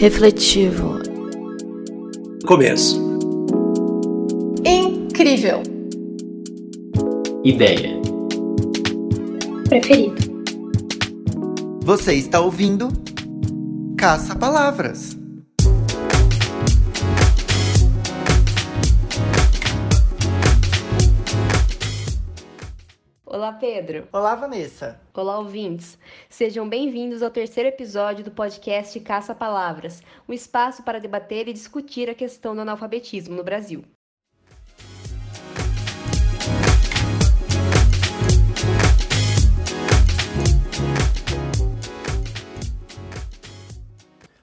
refletivo, Começo. Incrível. Ideia. Preferido. Você está ouvindo Caça Palavras. Pedro. Olá, Vanessa. Olá, ouvintes. Sejam bem-vindos ao terceiro episódio do podcast Caça Palavras, um espaço para debater e discutir a questão do analfabetismo no Brasil.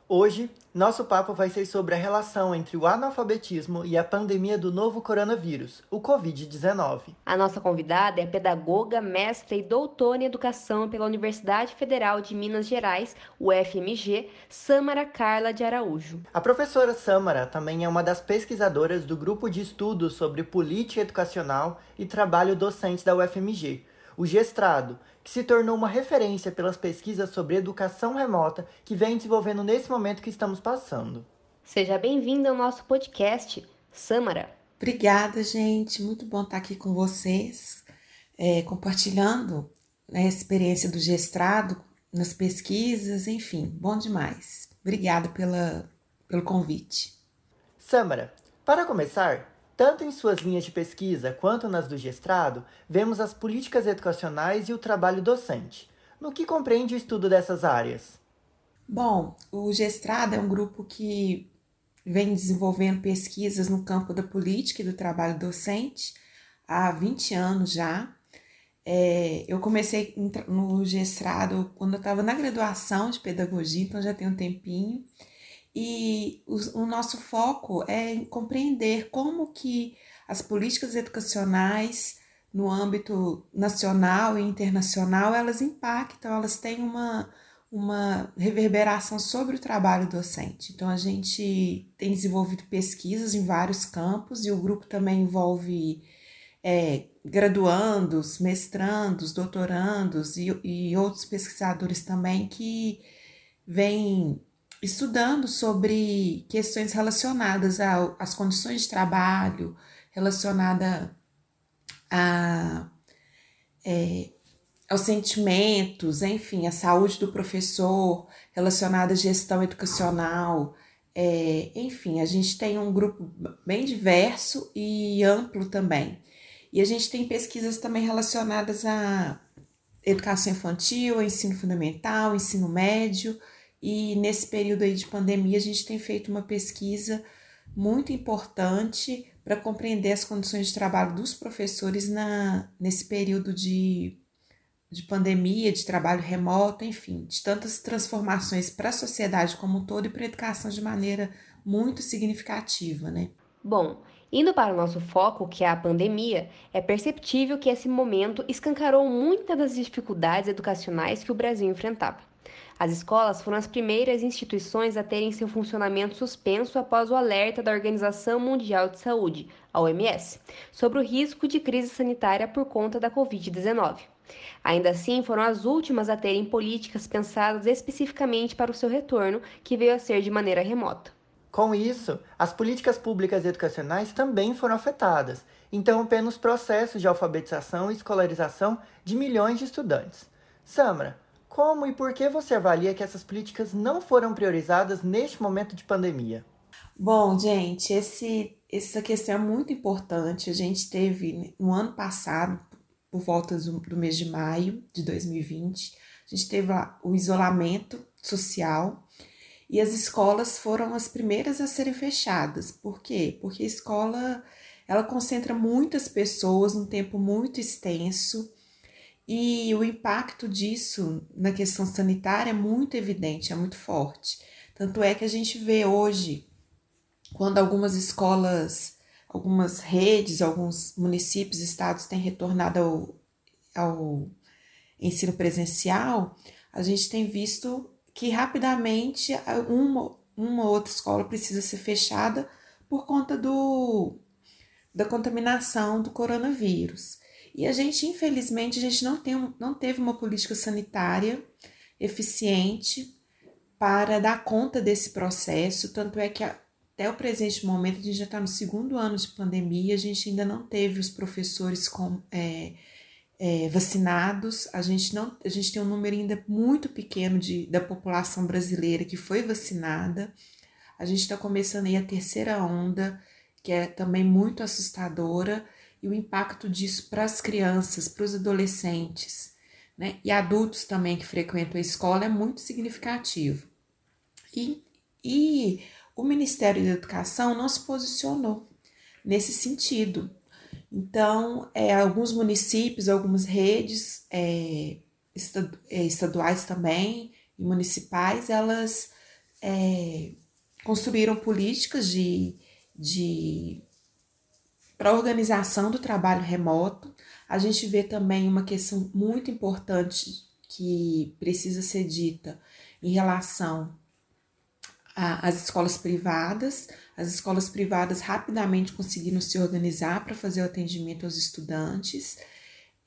Hoje, nosso papo vai ser sobre a relação entre o analfabetismo e a pandemia do novo coronavírus, o Covid-19. A nossa convidada é pedagoga, mestra e doutora em educação pela Universidade Federal de Minas Gerais, UFMG, Samara Carla de Araújo. A professora Samara também é uma das pesquisadoras do grupo de estudos sobre política educacional e trabalho docente da UFMG, o Gestrado, que se tornou uma referência pelas pesquisas sobre educação remota que vem desenvolvendo nesse momento que estamos passando. Seja bem-vinda ao nosso podcast, Samara. Obrigada, gente. Muito bom estar aqui com vocês, é, compartilhando né, a experiência do gestrado nas pesquisas, enfim, bom demais. Obrigada pela, pelo convite. Samara, para começar, tanto em suas linhas de pesquisa quanto nas do gestrado, vemos as políticas educacionais e o trabalho docente. No que compreende o estudo dessas áreas? Bom, o gestrado é um grupo que vem desenvolvendo pesquisas no campo da política e do trabalho docente há 20 anos já. É, eu comecei no gestrado quando eu estava na graduação de pedagogia, então já tem um tempinho. E o, o nosso foco é em compreender como que as políticas educacionais no âmbito nacional e internacional, elas impactam, elas têm uma, uma reverberação sobre o trabalho docente. Então, a gente tem desenvolvido pesquisas em vários campos e o grupo também envolve é, graduandos, mestrandos, doutorandos e, e outros pesquisadores também que vêm estudando sobre questões relacionadas ao, às condições de trabalho, relacionada a, é, aos sentimentos, enfim, a saúde do professor, relacionada à gestão educacional. É, enfim, a gente tem um grupo bem diverso e amplo também. E a gente tem pesquisas também relacionadas à educação infantil, ensino fundamental, ensino médio e nesse período aí de pandemia, a gente tem feito uma pesquisa muito importante para compreender as condições de trabalho dos professores na, nesse período de, de pandemia, de trabalho remoto, enfim, de tantas transformações para a sociedade como um todo e para a educação de maneira muito significativa, né? Bom, indo para o nosso foco, que é a pandemia, é perceptível que esse momento escancarou muitas das dificuldades educacionais que o Brasil enfrentava. As escolas foram as primeiras instituições a terem seu funcionamento suspenso após o alerta da Organização Mundial de Saúde, a OMS, sobre o risco de crise sanitária por conta da Covid-19. Ainda assim, foram as últimas a terem políticas pensadas especificamente para o seu retorno, que veio a ser de maneira remota. Com isso, as políticas públicas educacionais também foram afetadas, interrompendo os processos de alfabetização e escolarização de milhões de estudantes. Samra, como e por que você avalia que essas políticas não foram priorizadas neste momento de pandemia? Bom, gente, esse, essa questão é muito importante. A gente teve no ano passado, por volta do, mês de maio de 2020, a gente teve o isolamento social e as escolas foram as primeiras a serem fechadas. Por quê? Porque a escola ela concentra muitas pessoas num tempo muito extenso e o impacto disso na questão sanitária é muito evidente, é muito forte. Tanto é que a gente vê hoje, quando algumas escolas, algumas redes, alguns municípios, estados têm retornado ao, ao ensino presencial, a gente tem visto que rapidamente uma, uma outra escola precisa ser fechada por conta do, da contaminação do coronavírus. E a gente, infelizmente, a gente não, tem, não teve uma política sanitária eficiente para dar conta desse processo, tanto é que até o presente momento a gente já está no segundo ano de pandemia, a gente ainda não teve os professores com, é, é, vacinados, a gente não, a gente tem um número ainda muito pequeno de, da população brasileira que foi vacinada. A gente está começando aí a terceira onda, que é também muito assustadora, e o impacto disso para as crianças, para os adolescentes, né? E adultos também que frequentam a escola é muito significativo. E, e o Ministério da Educação não se posicionou nesse sentido. Então, é, alguns municípios, algumas redes é, é estaduais também e municipais, elas é, construíram políticas de, de para a organização do trabalho remoto. A gente vê também uma questão muito importante que precisa ser dita em relação às escolas privadas. As escolas privadas rapidamente conseguiram se organizar para fazer o atendimento aos estudantes.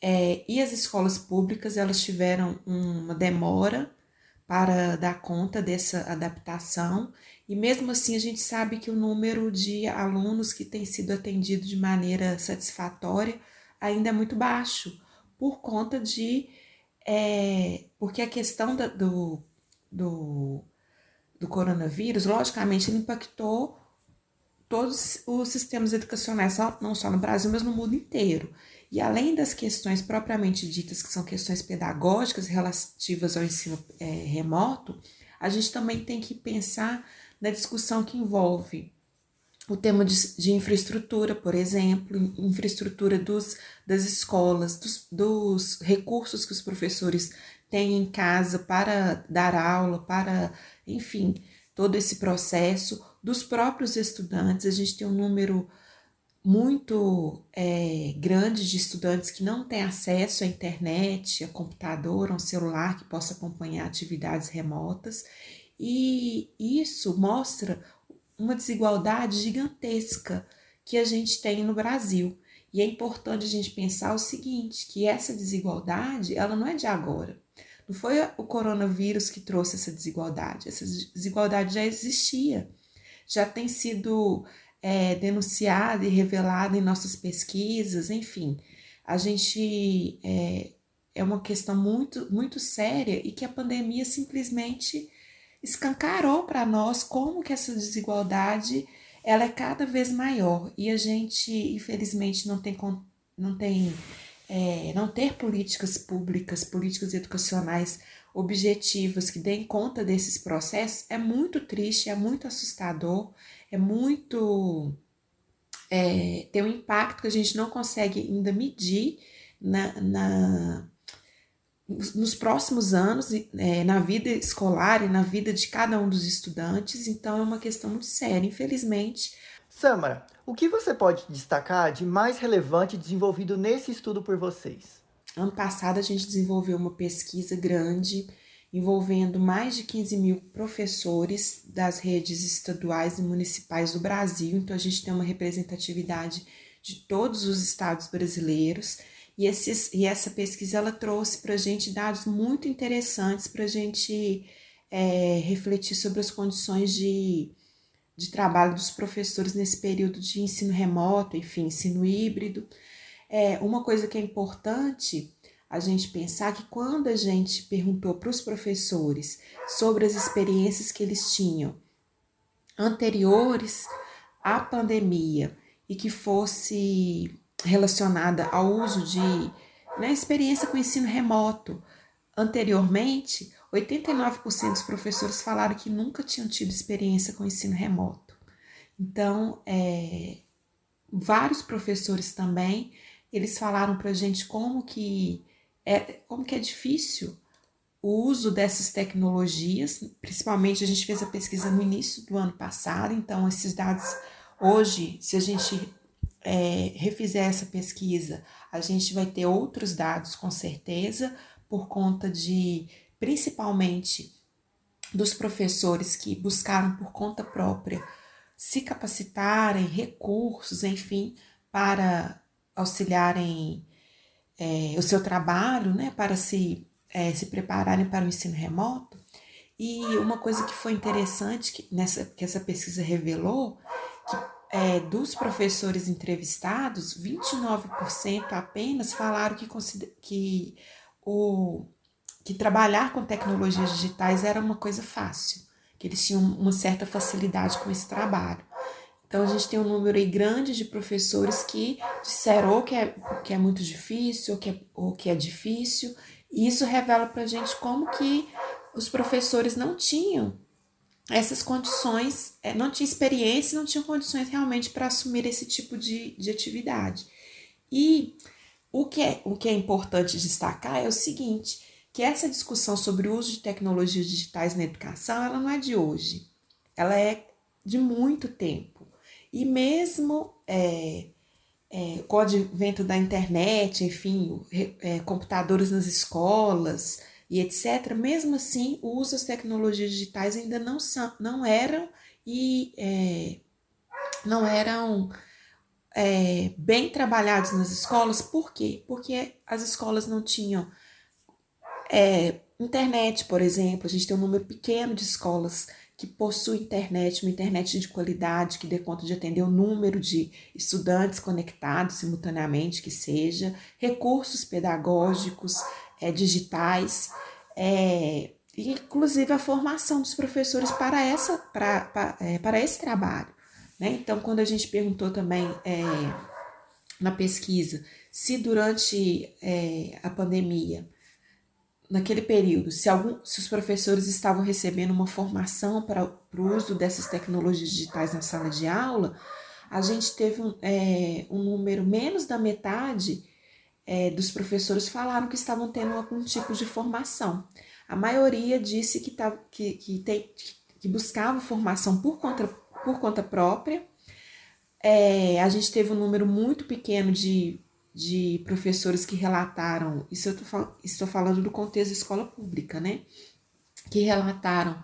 É, e as escolas públicas elas tiveram uma demora para dar conta dessa adaptação e mesmo assim, a gente sabe que o número de alunos que tem sido atendido de maneira satisfatória ainda é muito baixo, por conta de. É, porque a questão da, do, do, do coronavírus, logicamente, impactou todos os sistemas educacionais, não só no Brasil, mas no mundo inteiro. E além das questões propriamente ditas, que são questões pedagógicas relativas ao ensino é, remoto, a gente também tem que pensar na discussão que envolve o tema de, de infraestrutura, por exemplo, infraestrutura dos, das escolas, dos, dos recursos que os professores têm em casa para dar aula, para, enfim, todo esse processo, dos próprios estudantes. A gente tem um número muito é, grande de estudantes que não têm acesso à internet, a computador, a um celular que possa acompanhar atividades remotas. E isso mostra uma desigualdade gigantesca que a gente tem no Brasil. E é importante a gente pensar o seguinte, que essa desigualdade, ela não é de agora. Não foi o coronavírus que trouxe essa desigualdade. Essa desigualdade já existia. Já tem sido é, denunciada e revelada em nossas pesquisas, enfim. A gente é, é uma questão muito, muito séria e que a pandemia simplesmente escancarou para nós como que essa desigualdade ela é cada vez maior e a gente infelizmente não tem não tem é, não ter políticas públicas políticas educacionais objetivas que deem conta desses processos é muito triste é muito assustador é muito é, tem um impacto que a gente não consegue ainda medir na, na nos próximos anos, é, na vida escolar e na vida de cada um dos estudantes, então é uma questão muito séria, infelizmente. Samara, o que você pode destacar de mais relevante desenvolvido nesse estudo por vocês? Ano passado a gente desenvolveu uma pesquisa grande envolvendo mais de 15 mil professores das redes estaduais e municipais do Brasil, então a gente tem uma representatividade de todos os estados brasileiros. E, esses, e essa pesquisa ela trouxe para a gente dados muito interessantes para a gente é, refletir sobre as condições de, de trabalho dos professores nesse período de ensino remoto, enfim, ensino híbrido. É, uma coisa que é importante a gente pensar que quando a gente perguntou para os professores sobre as experiências que eles tinham anteriores à pandemia e que fosse relacionada ao uso de né, experiência com ensino remoto. Anteriormente, 89% dos professores falaram que nunca tinham tido experiência com ensino remoto. Então, é, vários professores também, eles falaram para a gente como que é, como que é difícil o uso dessas tecnologias, principalmente a gente fez a pesquisa no início do ano passado, então esses dados hoje, se a gente é, refizer essa pesquisa, a gente vai ter outros dados com certeza, por conta de, principalmente, dos professores que buscaram por conta própria se capacitarem, recursos, enfim, para auxiliarem é, o seu trabalho, né, para se, é, se prepararem para o ensino remoto. E uma coisa que foi interessante que, nessa, que essa pesquisa revelou, que é, dos professores entrevistados, 29% apenas falaram que, que, o, que trabalhar com tecnologias digitais era uma coisa fácil, que eles tinham uma certa facilidade com esse trabalho. Então, a gente tem um número aí grande de professores que disseram ou que é, que é muito difícil, ou que é, ou que é difícil, e isso revela para a gente como que os professores não tinham essas condições, é, não tinha experiência, não tinham condições realmente para assumir esse tipo de, de atividade. E o que, é, o que é importante destacar é o seguinte, que essa discussão sobre o uso de tecnologias digitais na educação, ela não é de hoje, ela é de muito tempo. E mesmo é, é, com o advento da internet, enfim, é, computadores nas escolas, e etc., mesmo assim, o uso das tecnologias digitais ainda não, são, não eram e é, não eram é, bem trabalhados nas escolas. Por quê? Porque as escolas não tinham é, internet, por exemplo. A gente tem um número pequeno de escolas que possuem internet, uma internet de qualidade que dê conta de atender o número de estudantes conectados simultaneamente que seja, recursos pedagógicos, é, digitais, é, inclusive a formação dos professores para, essa, para, para, é, para esse trabalho. Né? Então, quando a gente perguntou também é, na pesquisa se durante é, a pandemia, naquele período, se, algum, se os professores estavam recebendo uma formação para, o uso dessas tecnologias digitais na sala de aula, a gente teve um, é, um número menos da metade é, dos professores falaram que estavam tendo algum tipo de formação. A maioria disse que, tá, que, que, que buscava formação por conta, por conta própria. É, a gente teve um número muito pequeno de, de professores que relataram, isso eu estou falando do contexto escola pública, né? Que relataram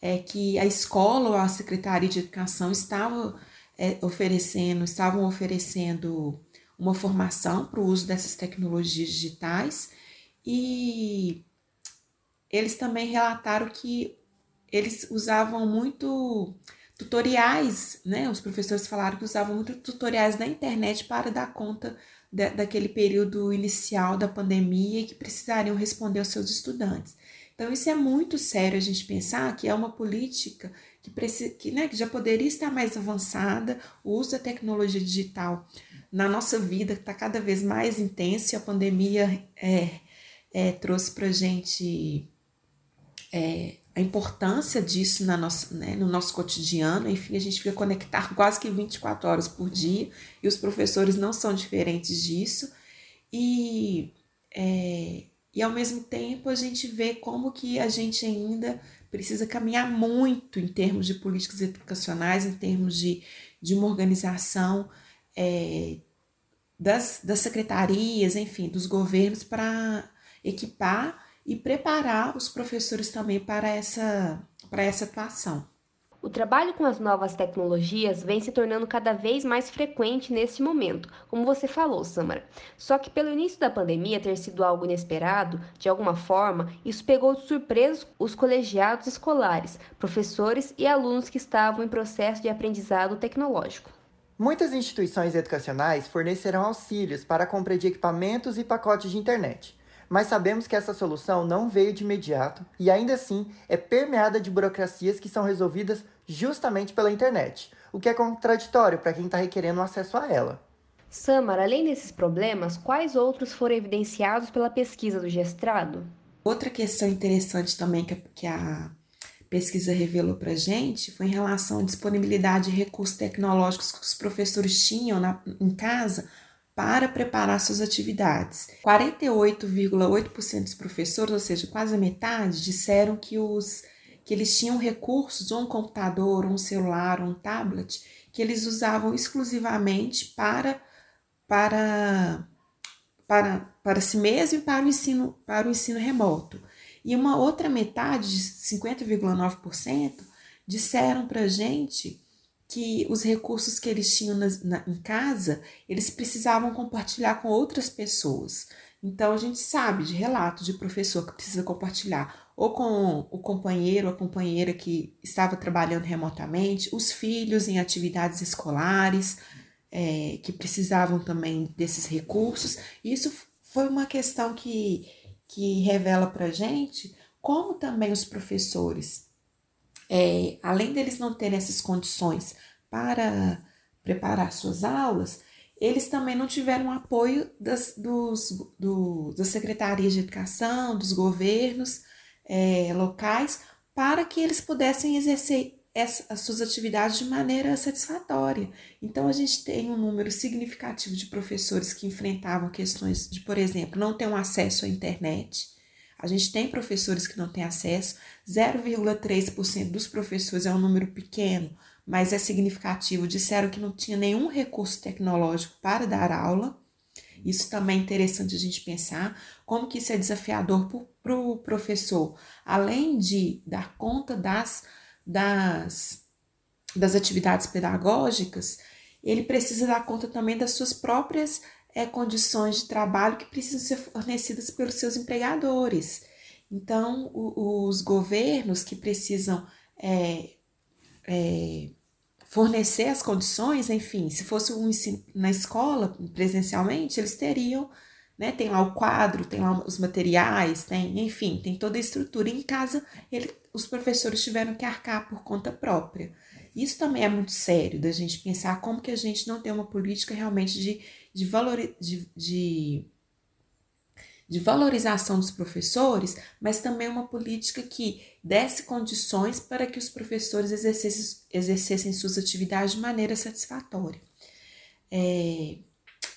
é, que a escola ou a Secretaria de Educação estava é, oferecendo, estavam oferecendo uma formação para o uso dessas tecnologias digitais e eles também relataram que eles usavam muito tutoriais, né? Os professores falaram que usavam muito tutoriais na internet para dar conta de, daquele período inicial da pandemia e que precisariam responder aos seus estudantes. Então, isso é muito sério a gente pensar que é uma política que, precisa, que, né, que já poderia estar mais avançada, o uso da tecnologia digital na nossa vida está cada vez mais intenso e a pandemia é, é, trouxe para a gente é, a importância disso na nossa, né, no nosso cotidiano. Enfim, a gente fica conectado quase que 24 horas por dia e os professores não são diferentes disso. E, é, e ao mesmo tempo a gente vê como que a gente ainda precisa caminhar muito em termos de políticas educacionais, em termos de, de uma organização é, das, das secretarias, enfim, dos governos para equipar e preparar os professores também para essa, para essa atuação. O trabalho com as novas tecnologias vem se tornando cada vez mais frequente neste momento, como você falou, Samara. Só que pelo início da pandemia ter sido algo inesperado, de alguma forma, isso pegou de surpresa os colegiados escolares, professores e alunos que estavam em processo de aprendizado tecnológico. Muitas instituições educacionais fornecerão auxílios para a compra de equipamentos e pacotes de internet, mas sabemos que essa solução não veio de imediato e ainda assim é permeada de burocracias que são resolvidas justamente pela internet, o que é contraditório para quem está requerendo acesso a ela. Samar, além desses problemas, quais outros foram evidenciados pela pesquisa do Gestrado? Outra questão interessante também que a pesquisa revelou para a gente foi em relação à disponibilidade de recursos tecnológicos que os professores tinham na, em casa para preparar suas atividades. 48,8% dos professores, ou seja, quase a metade, disseram que, os, que eles tinham recursos, um computador, um celular, um tablet, que eles usavam exclusivamente para, para, para, para si mesmo e para o ensino, para o ensino remoto. E uma outra metade, de 50,9%, disseram para a gente que os recursos que eles tinham na, na, em casa, eles precisavam compartilhar com outras pessoas. Então, a gente sabe de relatos de professor que precisa compartilhar ou com o companheiro ou a companheira que estava trabalhando remotamente, os filhos em atividades escolares, é, que precisavam também desses recursos. Isso foi uma questão que, que revela para gente como também os professores, é, além deles não terem essas condições para preparar suas aulas, eles também não tiveram apoio das, dos, do, das secretarias de educação, dos governos é, locais, para que eles pudessem exercer essa, as suas atividades de maneira satisfatória. Então, a gente tem um número significativo de professores que enfrentavam questões de, por exemplo, não ter um acesso à internet. A gente tem professores que não têm acesso, 0,3% dos professores é um número pequeno, mas é significativo, disseram que não tinha nenhum recurso tecnológico para dar aula. Isso também é interessante a gente pensar como que isso é desafiador para o pro professor, além de dar conta das, das, das atividades pedagógicas, ele precisa dar conta também das suas próprias é, condições de trabalho que precisam ser fornecidas pelos seus empregadores. Então, o, os governos que precisam é, é, fornecer as condições, enfim, se fosse um ensino na escola, presencialmente, eles teriam, né, tem lá o quadro, tem lá os materiais, tem, enfim, tem toda a estrutura. Em casa, ele, os professores tiveram que arcar por conta própria. Isso também é muito sério, da gente pensar como que a gente não tem uma política realmente de, de, valor, de, de de valorização dos professores, mas também uma política que desse condições para que os professores exercessem, exercessem suas atividades de maneira satisfatória. É,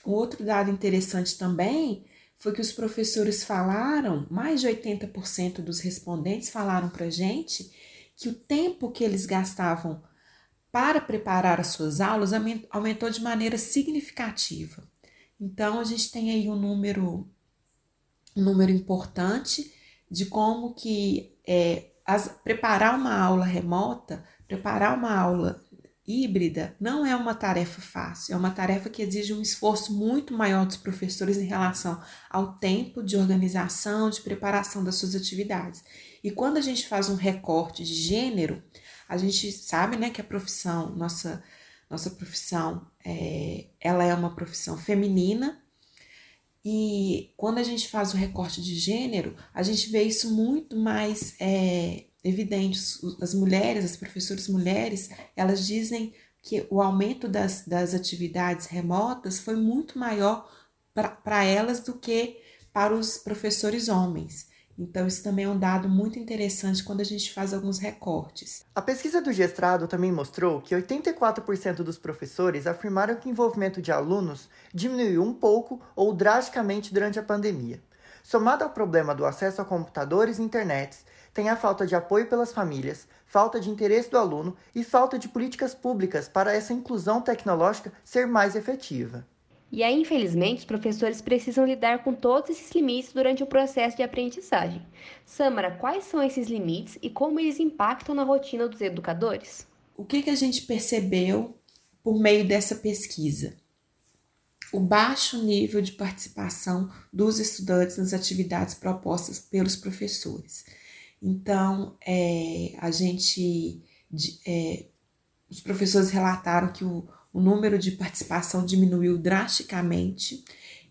um outro dado interessante também foi que os professores falaram, mais de 80% dos respondentes falaram para gente que o tempo que eles gastavam para preparar as suas aulas aumentou de maneira significativa. Então, a gente tem aí um número um número importante de como que é, as, preparar uma aula remota, preparar uma aula híbrida não é uma tarefa fácil, é uma tarefa que exige um esforço muito maior dos professores em relação ao tempo de organização, de preparação das suas atividades. E quando a gente faz um recorte de gênero, a gente sabe né, que a profissão, nossa, nossa profissão, é, ela é uma profissão feminina, e quando a gente faz o recorte de gênero, a gente vê isso muito mais é, evidente. As mulheres, as professoras mulheres, elas dizem que o aumento das, das atividades remotas foi muito maior para elas do que para os professores homens. Então, isso também é um dado muito interessante quando a gente faz alguns recortes. A pesquisa do Gestrado também mostrou que 84% dos professores afirmaram que o envolvimento de alunos diminuiu um pouco ou drasticamente durante a pandemia. Somado ao problema do acesso a computadores e internet, tem a falta de apoio pelas famílias, falta de interesse do aluno e falta de políticas públicas para essa inclusão tecnológica ser mais efetiva. E aí, infelizmente, os professores precisam lidar com todos esses limites durante o processo de aprendizagem. Samara, quais são esses limites e como eles impactam na rotina dos educadores? O que, que a gente percebeu por meio dessa pesquisa? O baixo nível de participação dos estudantes nas atividades propostas pelos professores. Então, é, a gente, é, os professores relataram que o o número de participação diminuiu drasticamente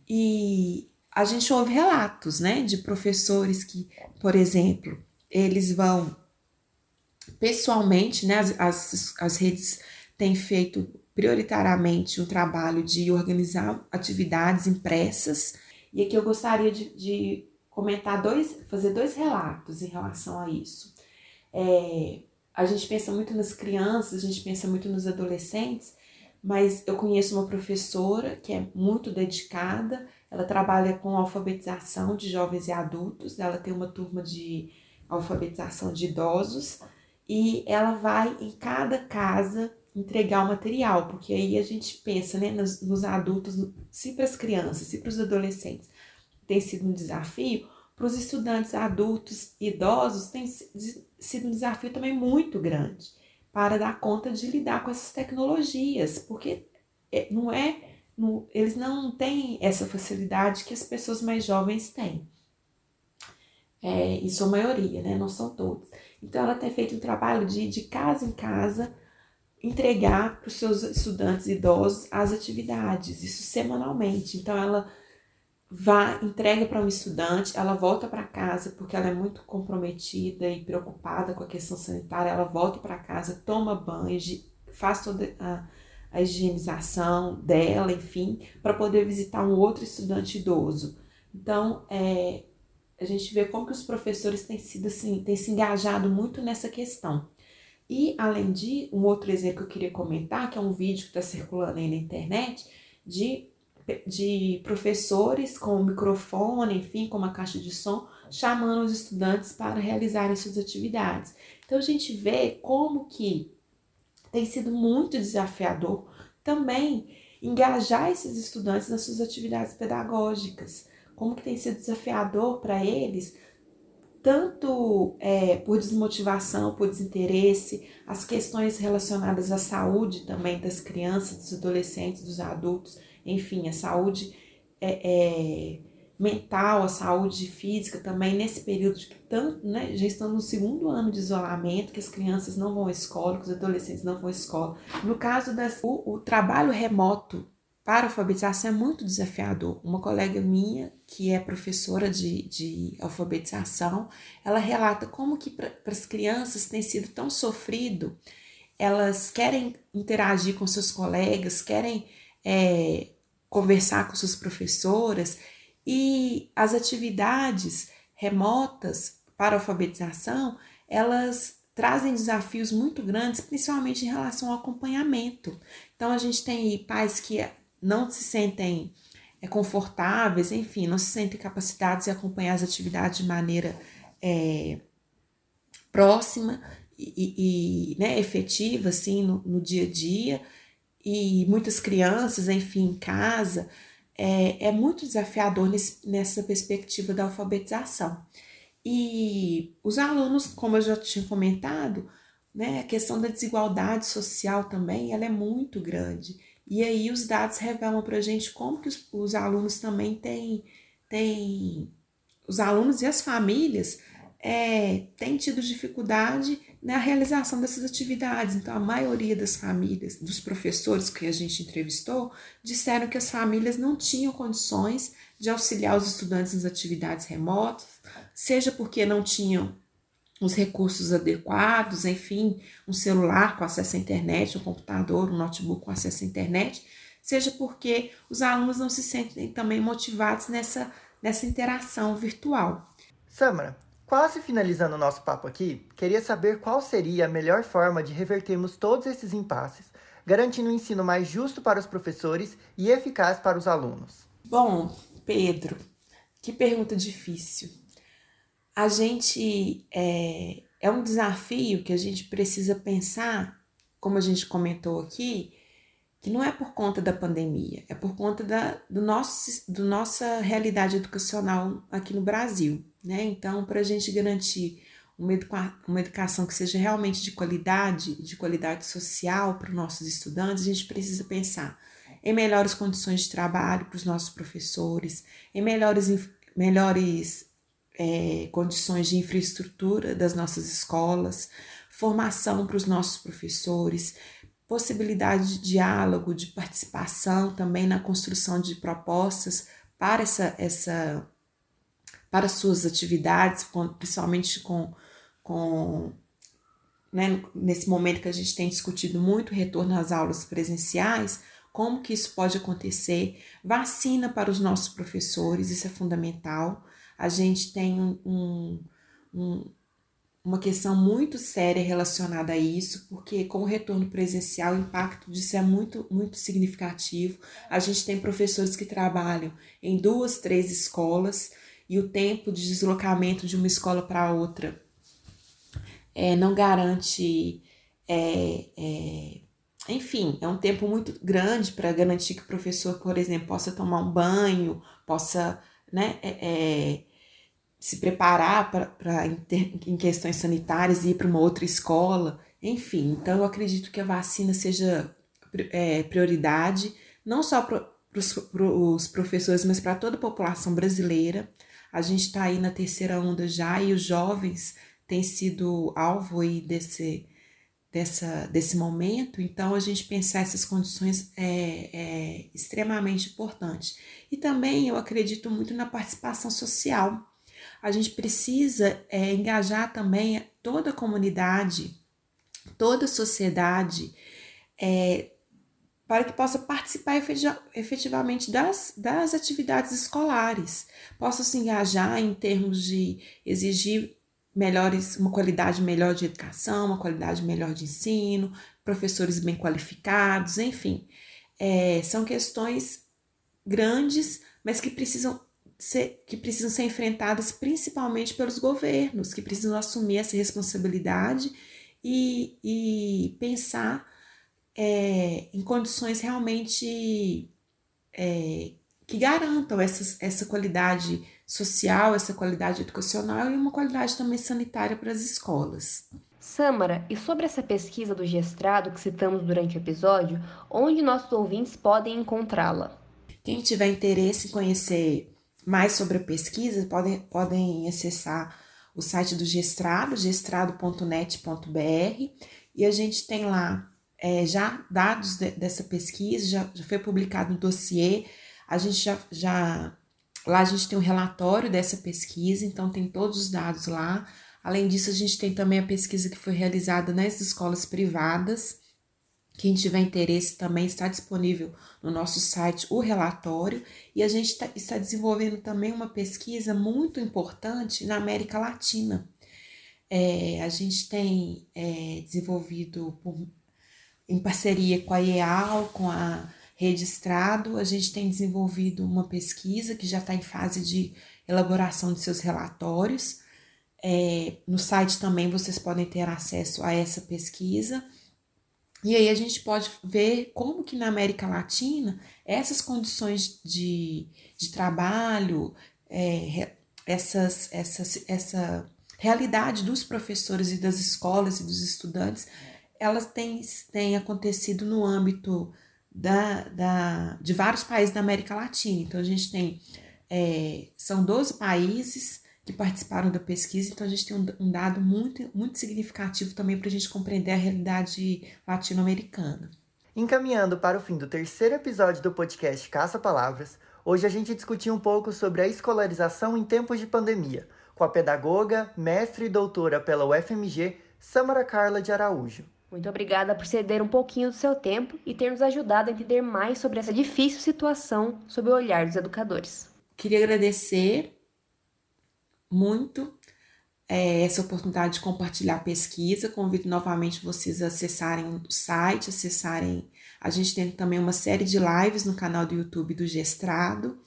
e a gente ouve relatos, né, de professores que, por exemplo, eles vão pessoalmente, né, as, as, as redes têm feito prioritariamente o trabalho de organizar atividades impressas e aqui eu gostaria de, de comentar dois, fazer dois relatos em relação a isso. É, a gente pensa muito nas crianças, a gente pensa muito nos adolescentes, mas eu conheço uma professora que é muito dedicada, ela trabalha com alfabetização de jovens e adultos, ela tem uma turma de alfabetização de idosos. E ela vai em cada casa entregar o material, porque aí a gente pensa né, nos, nos adultos, se para as crianças, se para os adolescentes tem sido um desafio, para os estudantes adultos idosos tem sido um desafio também muito grande para dar conta de lidar com essas tecnologias, porque é, não é, não, eles não têm essa facilidade que as pessoas mais jovens têm. é, em sua maioria, né? Não são todos. Então, ela tem feito um trabalho de, de casa em casa, entregar para os seus estudantes idosos as atividades, isso semanalmente. Então, ela vai, entrega para um estudante, ela volta para casa porque ela é muito comprometida e preocupada com a questão sanitária, ela volta para casa, toma banho, faz toda a, a higienização dela, enfim, para poder visitar um outro estudante idoso. Então, é, a gente vê como que os professores têm sido assim, têm se engajado muito nessa questão. E além de um outro exemplo que eu queria comentar, que é um vídeo que está circulando aí na internet, de, de professores com microfone, enfim, com uma caixa de som, chamando os estudantes para realizarem suas atividades. Então a gente vê como que tem sido muito desafiador também engajar esses estudantes nas suas atividades pedagógicas como que tem sido desafiador para eles, tanto é, por desmotivação, por desinteresse, as questões relacionadas à saúde também das crianças, dos adolescentes, dos adultos, enfim, a saúde é, é, mental, a saúde física também, nesse período que tanto, né, já estão no segundo ano de isolamento, que as crianças não vão à escola, que os adolescentes não vão à escola. No caso das, o, o trabalho remoto para alfabetização é muito desafiador. Uma colega minha, que é professora de, de alfabetização, ela relata como que para as crianças tem sido tão sofrido, elas querem interagir com seus colegas, querem é, conversar com suas professoras e as atividades remotas para alfabetização, elas trazem desafios muito grandes, principalmente em relação ao acompanhamento. Então, a gente tem pais que não se sentem é, confortáveis, enfim, não se sentem capacitados de acompanhar as atividades de maneira é, próxima e, e né, efetiva, assim, no, no, dia a dia, e muitas crianças, enfim, em casa, é, é muito desafiador nesse, nessa perspectiva da alfabetização. E os alunos, como eu já tinha comentado, né, a questão da desigualdade social também, ela é muito grande. E aí os dados revelam para a gente como que os, os, alunos também têm, têm, os alunos e as famílias é, têm tido dificuldade na realização dessas atividades. Então, a maioria das famílias, dos professores que a gente entrevistou, disseram que as famílias não tinham condições de auxiliar os estudantes nas atividades remotas, seja porque não tinham os recursos adequados, enfim, um celular com acesso à internet, um computador, um notebook com acesso à internet, seja porque os alunos não se sentem também motivados nessa, nessa interação virtual. Samara, quase finalizando o nosso papo aqui, queria saber qual seria a melhor forma de revertermos todos esses impasses, garantindo um ensino mais justo para os professores e eficaz para os alunos. Bom, Pedro, que pergunta difícil a gente é, é um desafio que a gente precisa pensar, como a gente comentou aqui, que não é por conta da pandemia, é por conta da do nosso, do nossa realidade educacional aqui no Brasil. Né? Então, para a gente garantir uma, uma educação que seja realmente de qualidade, de qualidade social para os nossos estudantes, a gente precisa pensar em melhores condições de trabalho para os nossos professores, em melhores, melhores é, condições de infraestrutura das nossas escolas, formação para os nossos professores, possibilidade de diálogo, de participação também na construção de propostas para essa, essa para suas atividades, principalmente com, com né, nesse momento que a gente tem discutido muito retorno às aulas presenciais, como que isso pode acontecer, vacina para os nossos professores, isso é fundamental a gente tem um, um, uma questão muito séria relacionada a isso, porque com o retorno presencial o impacto disso é muito, muito significativo. A gente tem professores que trabalham em duas, três escolas e o tempo de deslocamento de uma escola para outra é, não garante. É, é, enfim, é um tempo muito grande para garantir que o professor, por exemplo, possa tomar um banho, possa né, é, é se preparar para em questões sanitárias e ir para uma outra escola, enfim. Então, eu acredito que a vacina seja é, prioridade, não só para os professores, mas para toda a população brasileira. A gente está aí na terceira onda já e os jovens têm sido alvo aí desse, dessa, desse momento, então a gente pensar essas condições é, é extremamente importante. E também eu acredito muito na participação social. A gente precisa é, engajar também toda a comunidade, toda a sociedade, é, para que possa participar efetivamente das, das atividades escolares, possa se engajar em termos de exigir melhores, uma qualidade melhor de educação, uma qualidade melhor de ensino, professores bem qualificados, enfim. É, são questões grandes, mas que precisam ser, que precisam ser enfrentadas principalmente pelos governos, que precisam assumir essa responsabilidade e, e pensar é, em condições realmente é, que garantam essa, essa qualidade social, essa qualidade educacional e uma qualidade também sanitária para as escolas. Samara, e sobre essa pesquisa do gestrado que citamos durante o episódio, onde nossos ouvintes podem encontrá-la? Quem tiver interesse em conhecer mais sobre a pesquisa, podem, podem acessar o site do Gestrado, gestrado.net.br, e a gente tem lá é, já dados de, dessa pesquisa, já, já foi publicado no dossiê, a gente já, já Lá a gente tem um relatório dessa pesquisa, então tem todos os dados lá. Além disso, a gente tem também a pesquisa que foi realizada nas escolas privadas. Quem tiver interesse também está disponível no nosso site o relatório. E a gente tá, está desenvolvendo também uma pesquisa muito importante na América Latina. É, a gente tem é, desenvolvido por, em parceria com a IEAL, com a registrado. A gente tem desenvolvido uma pesquisa que já está em fase de elaboração de seus relatórios. É, no site também vocês podem ter acesso a essa pesquisa. E aí a gente pode ver como que na América Latina essas condições de, de trabalho, é, essas, essas, essa realidade dos professores e das escolas e dos estudantes, elas têm, têm acontecido no âmbito da, da, de vários países da América Latina. Então, a gente tem, é, são 12 países que participaram da pesquisa, então a gente tem um, um dado muito, muito significativo também para a gente compreender a realidade latino-americana. Encaminhando para o fim do terceiro episódio do podcast Caça Palavras, hoje a gente discutiu um pouco sobre a escolarização em tempos de pandemia, com a pedagoga, mestre e doutora pela UFMG, Samara Carla de Araújo. Muito obrigada por ceder um pouquinho do seu tempo e ter nos ajudado a entender mais sobre essa difícil situação sob o olhar dos educadores. Queria agradecer muito é, essa oportunidade de compartilhar a pesquisa. Convido novamente vocês a acessarem o site, acessarem. A gente tem também uma série de lives no canal do YouTube do Gestrado.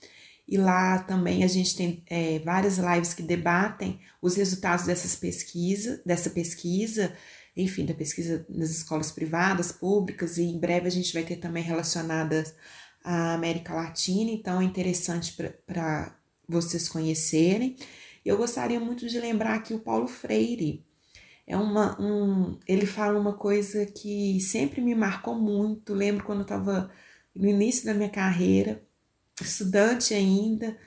E lá também a gente tem é, várias lives que debatem os resultados dessas pesquisa, dessa pesquisa, enfim, da pesquisa nas escolas privadas, públicas, e em breve a gente vai ter também relacionadas à América Latina, então é interessante para vocês conhecerem. Eu gostaria muito de lembrar que o Paulo Freire é uma, um, ele fala uma coisa que sempre me marcou muito. Lembro quando eu estava no início da minha carreira, estudante ainda,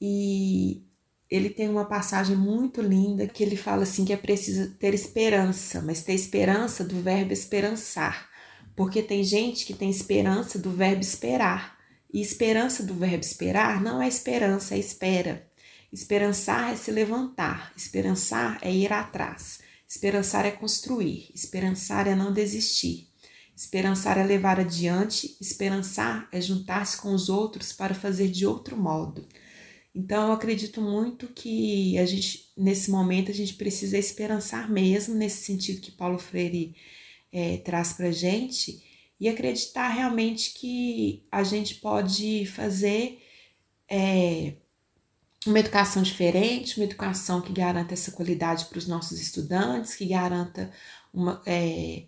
e ele tem uma passagem muito linda que ele fala assim que é preciso ter esperança, mas ter esperança do verbo esperançar, porque tem gente que tem esperança do verbo esperar, e esperança do verbo esperar não é esperança, é espera. Esperançar é se levantar, esperançar é ir atrás, esperançar é construir, esperançar é não desistir. Esperançar é levar adiante, esperançar é juntar-se com os outros para fazer de outro modo. Então, eu acredito muito que a gente, nesse momento, a gente precisa esperançar mesmo, nesse sentido que Paulo Freire é, traz para gente, e acreditar realmente que a gente pode fazer é, uma educação diferente, uma educação que garanta essa qualidade para os nossos estudantes, que garanta uma é,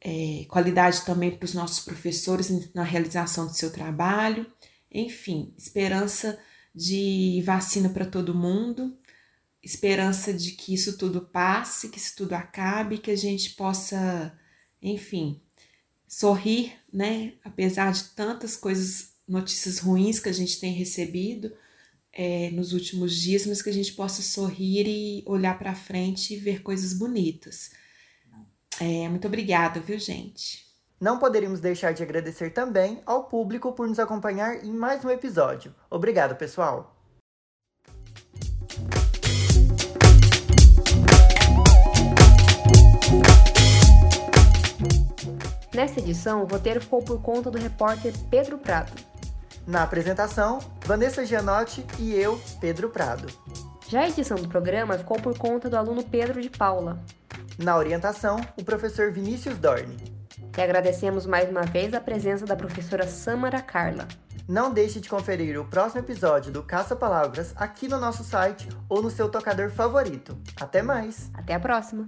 é, qualidade também para os nossos professores na realização do seu trabalho. Enfim, esperança de vacina para todo mundo, esperança de que isso tudo passe, que isso tudo acabe, que a gente possa, enfim, sorrir, né? Apesar de tantas coisas, notícias ruins que a gente tem recebido, é, nos últimos dias, mas que a gente possa sorrir e olhar para frente e ver coisas bonitas. É, muito obrigada, viu, gente? Não poderíamos deixar de agradecer também ao público por nos acompanhar em mais um episódio. Obrigado, pessoal! Nesta edição, o roteiro ficou por conta do repórter Pedro Prado. Na apresentação, Vanessa Gianotti e eu, Pedro Prado. Já a edição do programa ficou por conta do aluno Pedro de Paula. Na orientação, o professor Vinícius Dorne. E agradecemos mais uma vez a presença da professora Samara Carla. Não deixe de conferir o próximo episódio do Caça Palavras aqui no nosso site ou no seu tocador favorito. Até mais! Até a próxima!